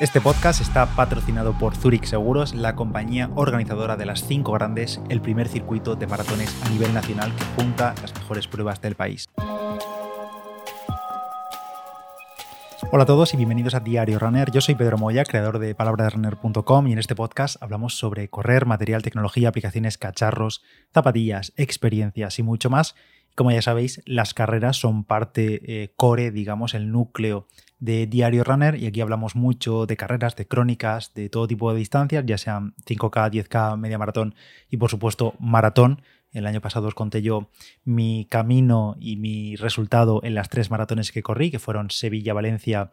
Este podcast está patrocinado por Zurich Seguros, la compañía organizadora de las cinco grandes, el primer circuito de maratones a nivel nacional que junta las mejores pruebas del país. Hola a todos y bienvenidos a Diario Runner. Yo soy Pedro Moya, creador de palabraderunner.com y en este podcast hablamos sobre correr, material, tecnología, aplicaciones, cacharros, zapatillas, experiencias y mucho más. Como ya sabéis, las carreras son parte eh, core, digamos, el núcleo de Diario Runner y aquí hablamos mucho de carreras, de crónicas, de todo tipo de distancias, ya sean 5K, 10K, media maratón y por supuesto maratón. El año pasado os conté yo mi camino y mi resultado en las tres maratones que corrí, que fueron Sevilla, Valencia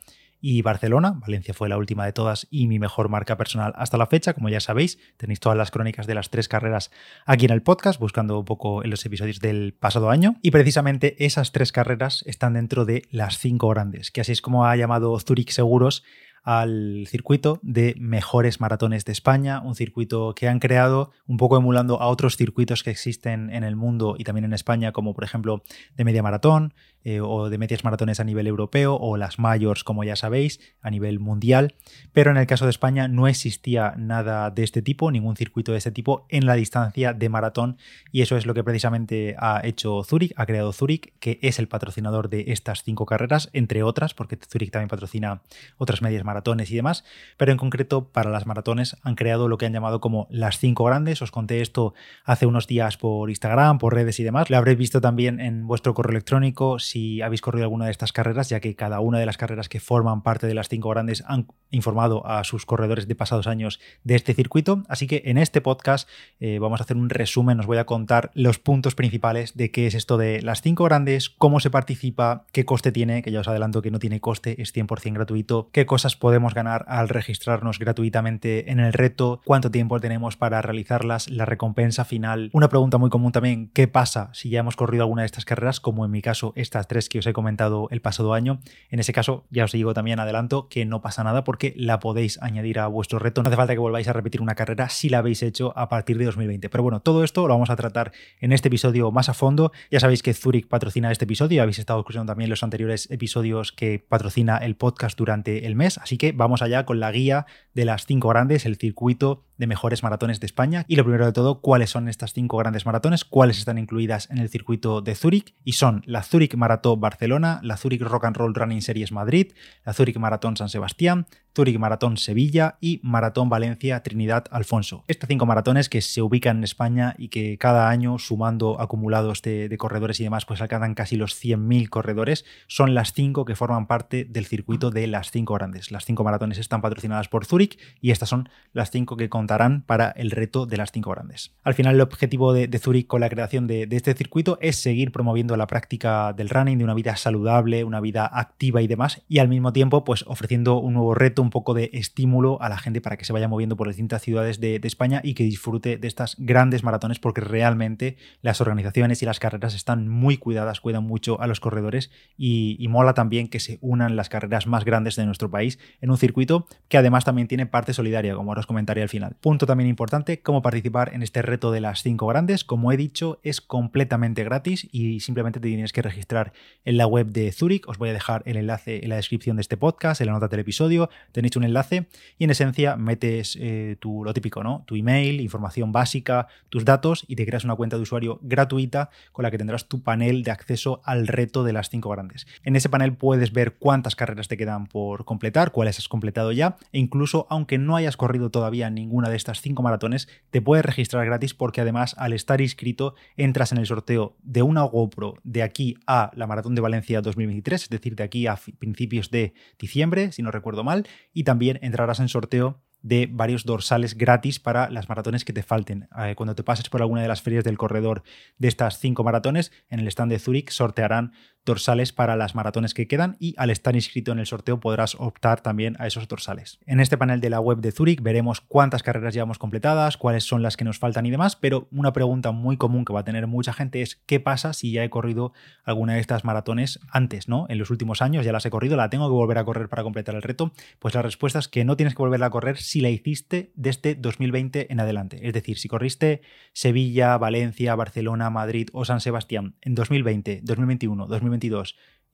y Barcelona. Valencia fue la última de todas y mi mejor marca personal hasta la fecha. Como ya sabéis, tenéis todas las crónicas de las tres carreras aquí en el podcast, buscando un poco en los episodios del pasado año. Y precisamente esas tres carreras están dentro de las cinco grandes, que así es como ha llamado Zurich Seguros al circuito de mejores maratones de España, un circuito que han creado un poco emulando a otros circuitos que existen en el mundo y también en España, como por ejemplo de media maratón, eh, o de medias maratones a nivel europeo o las mayors, como ya sabéis, a nivel mundial. Pero en el caso de España no existía nada de este tipo, ningún circuito de este tipo en la distancia de maratón y eso es lo que precisamente ha hecho Zurich, ha creado Zurich, que es el patrocinador de estas cinco carreras, entre otras, porque Zurich también patrocina otras medias maratones y demás, pero en concreto para las maratones han creado lo que han llamado como las cinco grandes. Os conté esto hace unos días por Instagram, por redes y demás. Lo habréis visto también en vuestro correo electrónico habéis corrido alguna de estas carreras, ya que cada una de las carreras que forman parte de las cinco grandes han informado a sus corredores de pasados años de este circuito. Así que en este podcast eh, vamos a hacer un resumen, os voy a contar los puntos principales de qué es esto de las cinco grandes, cómo se participa, qué coste tiene, que ya os adelanto que no tiene coste, es 100% gratuito, qué cosas podemos ganar al registrarnos gratuitamente en el reto, cuánto tiempo tenemos para realizarlas, la recompensa final. Una pregunta muy común también, ¿qué pasa si ya hemos corrido alguna de estas carreras, como en mi caso tres que os he comentado el pasado año. En ese caso, ya os digo también adelanto que no pasa nada porque la podéis añadir a vuestro reto. No hace falta que volváis a repetir una carrera si la habéis hecho a partir de 2020. Pero bueno, todo esto lo vamos a tratar en este episodio más a fondo. Ya sabéis que Zurich patrocina este episodio, habéis estado escuchando también los anteriores episodios que patrocina el podcast durante el mes. Así que vamos allá con la guía de las cinco grandes, el circuito de mejores maratones de España. Y lo primero de todo, cuáles son estas cinco grandes maratones, cuáles están incluidas en el circuito de Zurich. Y son la Zurich Maratón Barcelona, la Zurich Rock and Roll Running Series Madrid, la Zurich Maratón San Sebastián, Zurich Maratón Sevilla y Maratón Valencia Trinidad Alfonso. Estas cinco maratones que se ubican en España y que cada año, sumando acumulados de, corredores y demás, pues alcanzan casi los 100.000 corredores, son las cinco que forman parte del circuito de las cinco grandes. Las cinco maratones están patrocinadas por Zurich y estas son las cinco que contarán para el reto de las cinco grandes. Al final, el objetivo de, Zurich con la creación de, de este circuito es seguir promoviendo la práctica del de una vida saludable, una vida activa y demás, y al mismo tiempo, pues ofreciendo un nuevo reto un poco de estímulo a la gente para que se vaya moviendo por distintas ciudades de, España y que disfrute de estas grandes maratones porque realmente las organizaciones y las carreras están muy cuidadas, cuidan mucho a los corredores y, y mola también que se unan las carreras más grandes de nuestro país en un circuito que además también tiene parte solidaria, como ahora os comentaré al final. Punto también importante, cómo participar en este reto de las cinco grandes. Como he dicho, es completamente gratis y simplemente te tienes que registrar en la web de Zurich. Os voy a dejar el enlace en la descripción de este podcast, en la nota del episodio tenéis un enlace y en esencia metes eh, tu, lo típico, ¿no? Tu email, información básica, tus datos y te creas una cuenta de usuario gratuita con la que tendrás tu panel de acceso al reto de las cinco grandes. En ese panel puedes ver cuántas carreras te quedan por completar, cuáles has completado ya e incluso aunque no hayas corrido todavía ninguna de estas cinco maratones, te puedes registrar gratis porque además al estar inscrito entras en el sorteo de una GoPro de aquí a la Maratón de Valencia 2023, es decir, de aquí a principios de diciembre, si no recuerdo mal, y también entrarás en sorteo de varios dorsales gratis para las maratones que te falten. Eh, cuando te pases por alguna de las ferias del corredor de estas cinco maratones, en el stand de Zurich sortearán dorsales para las maratones que quedan y al estar inscrito en el sorteo podrás optar también a esos dorsales. En este panel de la web de Zurich veremos cuántas carreras llevamos completadas, cuáles son las que nos faltan y demás, pero una pregunta muy común que va a tener mucha gente es ¿qué pasa si ya he corrido alguna de estas maratones antes, ¿no? En los últimos años ya las he corrido, la tengo que volver a correr para completar el reto. Pues la respuesta es que no tienes que volverla a correr si la hiciste desde 2020 en adelante. Es decir, si corriste Sevilla, Valencia, Barcelona, Madrid o San Sebastián en 2020, 2021, 2022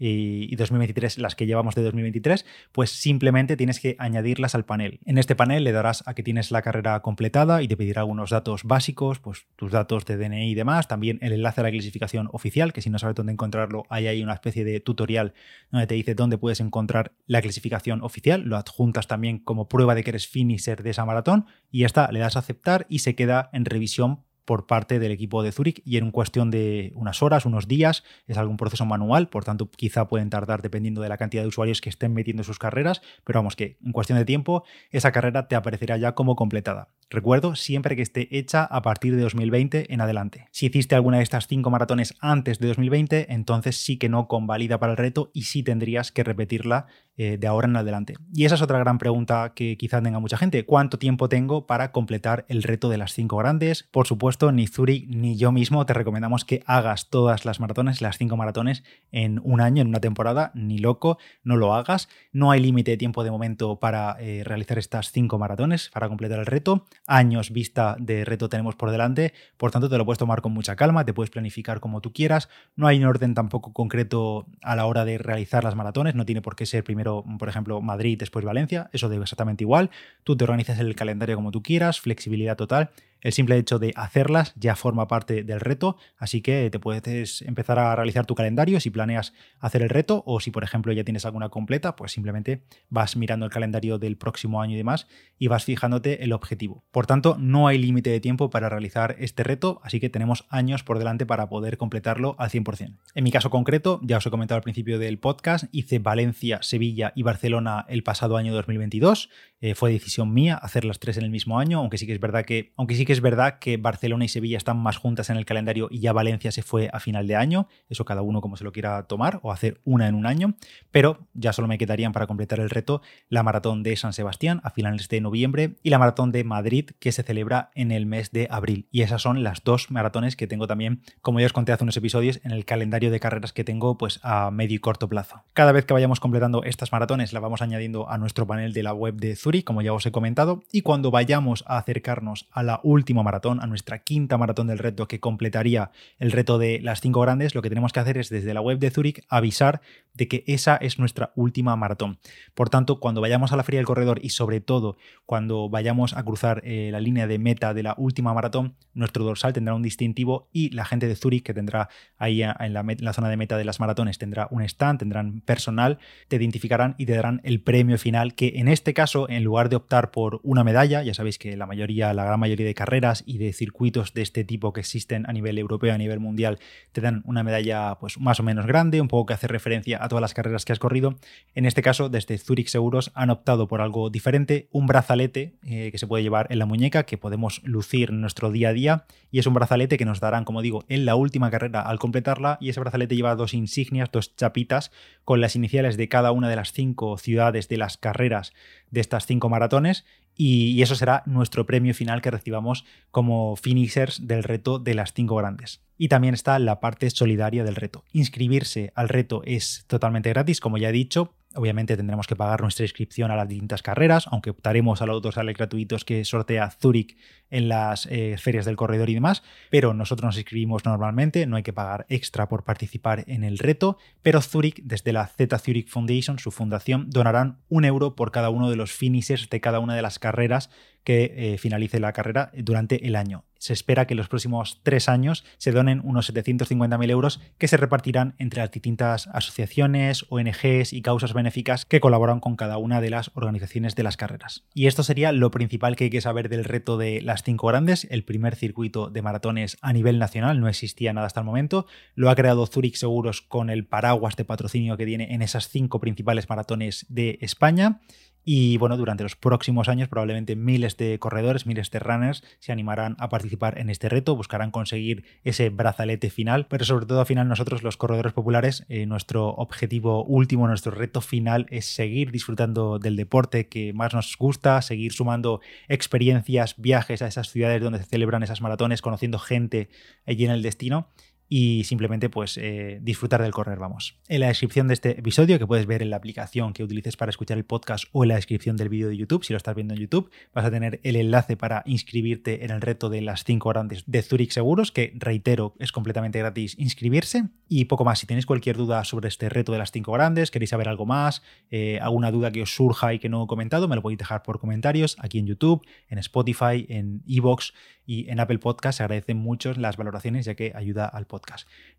y 2023 las que llevamos de 2023, pues simplemente tienes que añadirlas al panel. En este panel le darás a que tienes la carrera completada y te pedirá algunos datos básicos, pues tus datos de DNI y demás, también el enlace a la clasificación oficial, que si no sabes dónde encontrarlo, ahí hay una especie de tutorial donde te dice dónde puedes encontrar la clasificación oficial, lo adjuntas también como prueba de que eres finisher de esa maratón y ya está, le das a aceptar y se queda en revisión por parte del equipo de Zurich y en cuestión de unas horas, unos días, es algún proceso manual, por tanto quizá pueden tardar dependiendo de la cantidad de usuarios que estén metiendo sus carreras, pero vamos que en cuestión de tiempo esa carrera te aparecerá ya como completada. Recuerdo, siempre que esté hecha a partir de 2020 en adelante. Si hiciste alguna de estas cinco maratones antes de 2020, entonces sí que no convalida para el reto y sí tendrías que repetirla eh, de ahora en adelante. Y esa es otra gran pregunta que quizá tenga mucha gente. ¿Cuánto tiempo tengo para completar el reto de las cinco grandes? Por supuesto, ni Zurich ni yo mismo te recomendamos que hagas todas las maratones, las cinco maratones, en un año, en una temporada. Ni loco, no lo hagas. No hay límite de tiempo de momento para eh, realizar estas cinco maratones, para completar el reto años vista de reto tenemos por delante, por tanto te lo puedes tomar con mucha calma, te puedes planificar como tú quieras, no hay un orden tampoco concreto a la hora de realizar las maratones, no tiene por qué ser primero, por ejemplo, Madrid, después Valencia, eso debe exactamente igual, tú te organizas el calendario como tú quieras, flexibilidad total el simple hecho de hacerlas ya forma parte del reto, así que te puedes empezar a realizar tu calendario si planeas hacer el reto o si por ejemplo ya tienes alguna completa, pues simplemente vas mirando el calendario del próximo año y demás y vas fijándote el objetivo. Por tanto, no hay límite de tiempo para realizar este reto, así que tenemos años por delante para poder completarlo al 100%. En mi caso concreto, ya os he comentado al principio del podcast, hice Valencia, Sevilla y Barcelona el pasado año 2022. Eh, fue decisión mía hacer las tres en el mismo año, aunque sí que es verdad que, aunque sí que es verdad que Barcelona y Sevilla están más juntas en el calendario y ya Valencia se fue a final de año, eso cada uno como se lo quiera tomar o hacer una en un año, pero ya solo me quedarían para completar el reto la maratón de San Sebastián a finales de noviembre y la maratón de Madrid que se celebra en el mes de abril. Y esas son las dos maratones que tengo también, como ya os conté hace unos episodios, en el calendario de carreras que tengo pues a medio y corto plazo. Cada vez que vayamos completando estas maratones la vamos añadiendo a nuestro panel de la web de Zurich, como ya os he comentado, y cuando vayamos a acercarnos a la última maratón a nuestra quinta maratón del reto que completaría el reto de las cinco grandes, lo que tenemos que hacer es desde la web de Zurich avisar de que esa es nuestra última maratón. Por tanto, cuando vayamos a la feria del corredor y sobre todo cuando vayamos a cruzar eh, la línea de meta de la última maratón, nuestro dorsal tendrá un distintivo y la gente de Zurich que tendrá ahí en la, en la zona de meta de las maratones tendrá un stand, tendrán personal, te identificarán y te darán el premio final que en este caso, en lugar de optar por una medalla, ya sabéis que la mayoría, la gran mayoría de carreras y de circuitos de este tipo que existen a nivel europeo, a nivel mundial, te dan una medalla pues más o menos grande, un poco que hace referencia a todas las carreras que has corrido. En este caso, desde Zurich Seguros han optado por algo diferente, un brazalete eh, que se puede llevar en la muñeca, que podemos lucir en nuestro día a día, y es un brazalete que nos darán, como digo, en la última carrera al completarla, y ese brazalete lleva dos insignias, dos chapitas, con las iniciales de cada una de las cinco ciudades de las carreras de estas cinco maratones, y, eso será nuestro premio final que recibamos como finishers del reto de las cinco grandes. Y también está la parte solidaria del reto. Inscribirse al reto es totalmente gratis, como ya he dicho, Obviamente tendremos que pagar nuestra inscripción a las distintas carreras, aunque optaremos a los dorsales gratuitos que sortea Zurich en las eh, ferias del corredor y demás, pero nosotros nos inscribimos normalmente, no hay que pagar extra por participar en el reto, pero Zurich, desde la Z Zurich Foundation, su fundación, donarán un euro por cada uno de los finishes de cada una de las carreras que eh, finalice la carrera durante el año. Se espera que en los próximos tres años se donen unos 750.000 euros que se repartirán entre las distintas asociaciones, ONGs y causas benéficas que colaboran con cada una de las organizaciones de las carreras. Y esto sería lo principal que hay que saber del reto de las cinco grandes, el primer circuito de maratones a nivel nacional, no existía nada hasta el momento, lo ha creado Zurich Seguros con el paraguas de patrocinio que tiene en esas cinco principales maratones de España y bueno, durante los próximos años probablemente miles de corredores, miles de runners se animarán a participar en este reto, buscarán conseguir ese brazalete final, pero sobre todo al final nosotros los corredores populares, eh, nuestro objetivo último, nuestro reto final es seguir disfrutando del deporte que más nos gusta, seguir sumando experiencias, viajes a esas ciudades donde se celebran esas maratones, conociendo gente allí en el destino y simplemente pues eh, disfrutar del correr, vamos. En la descripción de este episodio, que puedes ver en la aplicación que utilices para escuchar el podcast o en la descripción del vídeo de YouTube, si lo estás viendo en YouTube, vas a tener el enlace para inscribirte en el reto de las 5 grandes de Zurich Seguros, que reitero, es completamente gratis inscribirse. Y poco más, si tenéis cualquier duda sobre este reto de las 5 grandes, queréis saber algo más, eh, alguna duda que os surja y que no he comentado, me lo podéis dejar por comentarios aquí en YouTube, en Spotify, en Evox y en Apple Podcast. Se agradecen mucho las valoraciones ya que ayuda al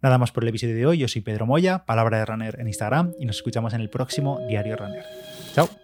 Nada más por el episodio de hoy. Yo soy Pedro Moya, Palabra de Runner en Instagram y nos escuchamos en el próximo Diario Runner. Chao.